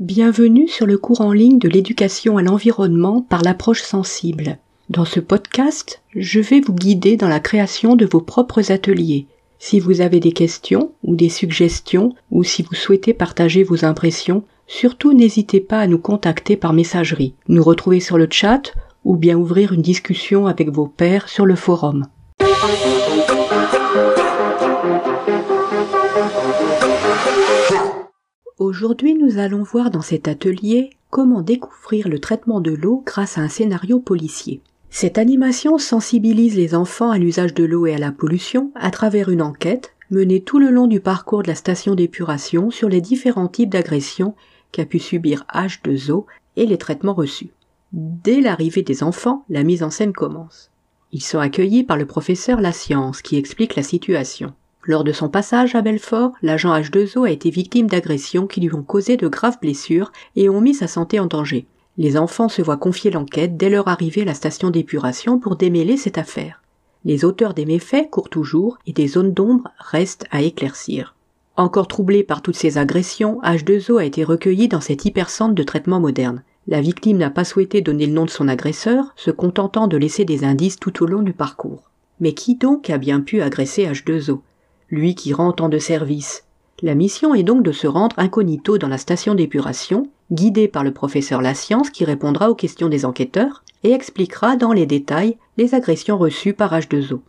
Bienvenue sur le cours en ligne de l'éducation à l'environnement par l'approche sensible. Dans ce podcast, je vais vous guider dans la création de vos propres ateliers. Si vous avez des questions ou des suggestions ou si vous souhaitez partager vos impressions, surtout n'hésitez pas à nous contacter par messagerie, nous retrouver sur le chat ou bien ouvrir une discussion avec vos pairs sur le forum. Aujourd'hui, nous allons voir dans cet atelier comment découvrir le traitement de l'eau grâce à un scénario policier. Cette animation sensibilise les enfants à l'usage de l'eau et à la pollution à travers une enquête menée tout le long du parcours de la station d'épuration sur les différents types d'agressions qu'a pu subir H2O et les traitements reçus. Dès l'arrivée des enfants, la mise en scène commence. Ils sont accueillis par le professeur La Science qui explique la situation. Lors de son passage à Belfort, l'agent H2O a été victime d'agressions qui lui ont causé de graves blessures et ont mis sa santé en danger. Les enfants se voient confier l'enquête dès leur arrivée à la station d'épuration pour démêler cette affaire. Les auteurs des méfaits courent toujours et des zones d'ombre restent à éclaircir. Encore troublé par toutes ces agressions, H2O a été recueilli dans cet hypercentre de traitement moderne. La victime n'a pas souhaité donner le nom de son agresseur, se contentant de laisser des indices tout au long du parcours. Mais qui donc a bien pu agresser H2O lui qui rend tant de services. La mission est donc de se rendre incognito dans la station d'épuration, guidé par le professeur La Science qui répondra aux questions des enquêteurs et expliquera dans les détails les agressions reçues par H2O.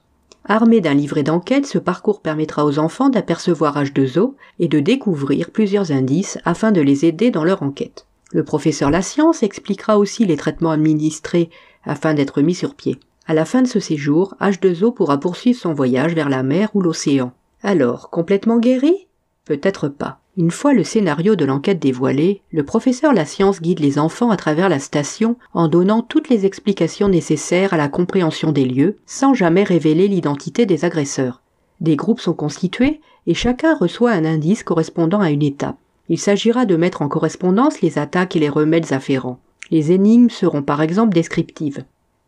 Armé d'un livret d'enquête, ce parcours permettra aux enfants d'apercevoir H2O et de découvrir plusieurs indices afin de les aider dans leur enquête. Le professeur La Science expliquera aussi les traitements administrés afin d'être mis sur pied. À la fin de ce séjour, H2O pourra poursuivre son voyage vers la mer ou l'océan. Alors, complètement guéri? Peut-être pas. Une fois le scénario de l'enquête dévoilé, le professeur La Science guide les enfants à travers la station en donnant toutes les explications nécessaires à la compréhension des lieux, sans jamais révéler l'identité des agresseurs. Des groupes sont constitués et chacun reçoit un indice correspondant à une étape. Il s'agira de mettre en correspondance les attaques et les remèdes afférents. Les énigmes seront par exemple descriptives.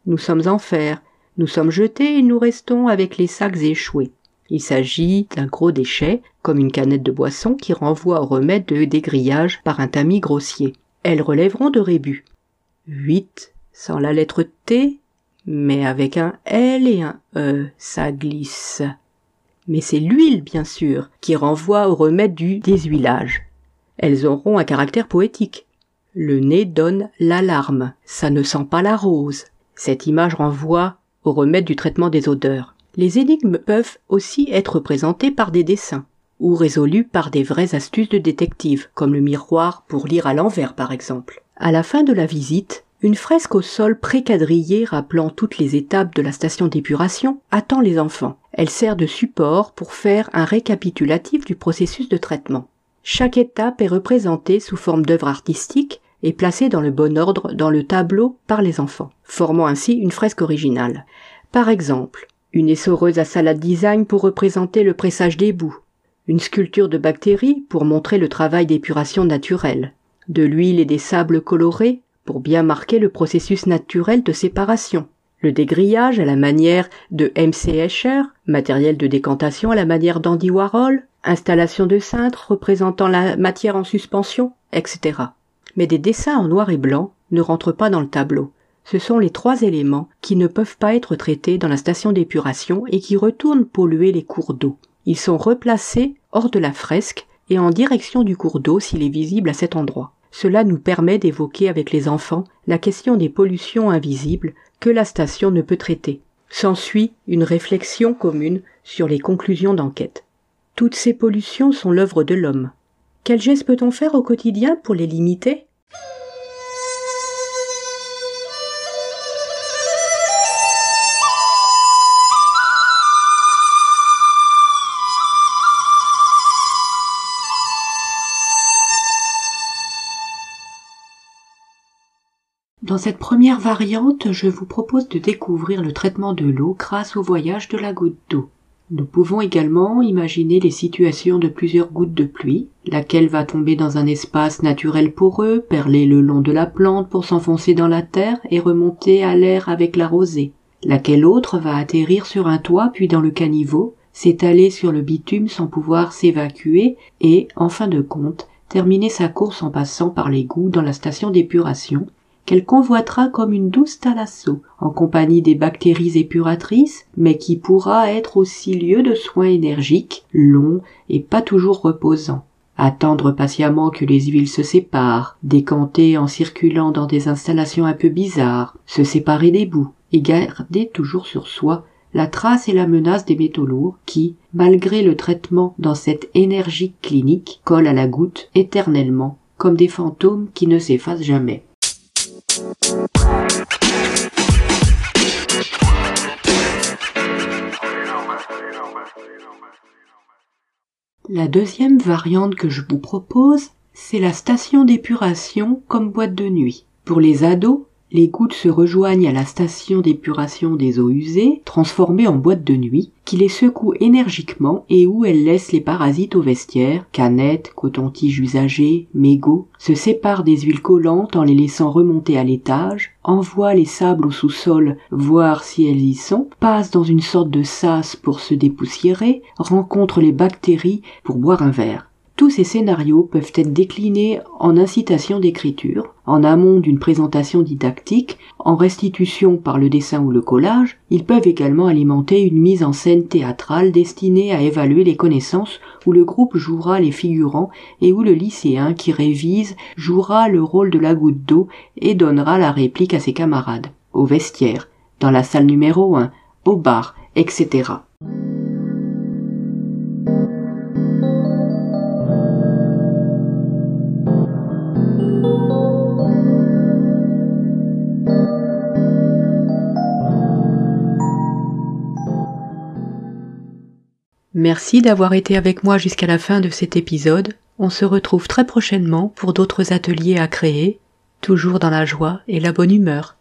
Nous sommes en fer, nous sommes jetés et nous restons avec les sacs échoués. Il s'agit d'un gros déchet, comme une canette de boisson qui renvoie au remède de dégrillage par un tamis grossier. Elles relèveront de rébus. Huit, sans la lettre T, mais avec un L et un E, ça glisse. Mais c'est l'huile, bien sûr, qui renvoie au remède du déshuilage. Elles auront un caractère poétique. Le nez donne l'alarme, ça ne sent pas la rose. Cette image renvoie au remède du traitement des odeurs. Les énigmes peuvent aussi être présentées par des dessins, ou résolues par des vraies astuces de détective, comme le miroir pour lire à l'envers par exemple. À la fin de la visite, une fresque au sol préquadrillée rappelant toutes les étapes de la station d'épuration attend les enfants. Elle sert de support pour faire un récapitulatif du processus de traitement. Chaque étape est représentée sous forme d'œuvre artistique et placée dans le bon ordre dans le tableau par les enfants, formant ainsi une fresque originale. Par exemple, une essoreuse à salade design pour représenter le pressage des boues, une sculpture de bactéries pour montrer le travail d'épuration naturelle, de l'huile et des sables colorés pour bien marquer le processus naturel de séparation, le dégrillage à la manière de M.C. Escher, matériel de décantation à la manière d'Andy Warhol, installation de cintre représentant la matière en suspension, etc. Mais des dessins en noir et blanc ne rentrent pas dans le tableau, ce sont les trois éléments qui ne peuvent pas être traités dans la station d'épuration et qui retournent polluer les cours d'eau. Ils sont replacés hors de la fresque et en direction du cours d'eau s'il est visible à cet endroit. Cela nous permet d'évoquer avec les enfants la question des pollutions invisibles que la station ne peut traiter. S'ensuit une réflexion commune sur les conclusions d'enquête. Toutes ces pollutions sont l'œuvre de l'homme. Quel geste peut-on faire au quotidien pour les limiter? Dans cette première variante, je vous propose de découvrir le traitement de l'eau grâce au voyage de la goutte d'eau. Nous pouvons également imaginer les situations de plusieurs gouttes de pluie, laquelle va tomber dans un espace naturel poreux, perler le long de la plante pour s'enfoncer dans la terre et remonter à l'air avec la rosée, laquelle autre va atterrir sur un toit puis dans le caniveau, s'étaler sur le bitume sans pouvoir s'évacuer et, en fin de compte, terminer sa course en passant par l'égout dans la station d'épuration, qu'elle convoitera comme une douce thalasso, en compagnie des bactéries épuratrices, mais qui pourra être aussi lieu de soins énergiques, longs et pas toujours reposants. Attendre patiemment que les huiles se séparent, décanter en circulant dans des installations un peu bizarres, se séparer des bouts, et garder toujours sur soi la trace et la menace des métaux lourds qui, malgré le traitement dans cette énergie clinique, collent à la goutte éternellement, comme des fantômes qui ne s'effacent jamais. La deuxième variante que je vous propose, c'est la station d'épuration comme boîte de nuit. Pour les ados, les gouttes se rejoignent à la station d'épuration des eaux usées, transformée en boîte de nuit, qui les secoue énergiquement et où elles laissent les parasites au vestiaire, canettes, coton-tiges usagés, mégots, se séparent des huiles collantes en les laissant remonter à l'étage, envoient les sables au sous-sol voir si elles y sont, passent dans une sorte de sas pour se dépoussiérer, rencontrent les bactéries pour boire un verre. Tous ces scénarios peuvent être déclinés en incitation d'écriture, en amont d'une présentation didactique, en restitution par le dessin ou le collage, ils peuvent également alimenter une mise en scène théâtrale destinée à évaluer les connaissances où le groupe jouera les figurants et où le lycéen qui révise jouera le rôle de la goutte d'eau et donnera la réplique à ses camarades, au vestiaire, dans la salle numéro 1, au bar, etc. Merci d'avoir été avec moi jusqu'à la fin de cet épisode. On se retrouve très prochainement pour d'autres ateliers à créer, toujours dans la joie et la bonne humeur.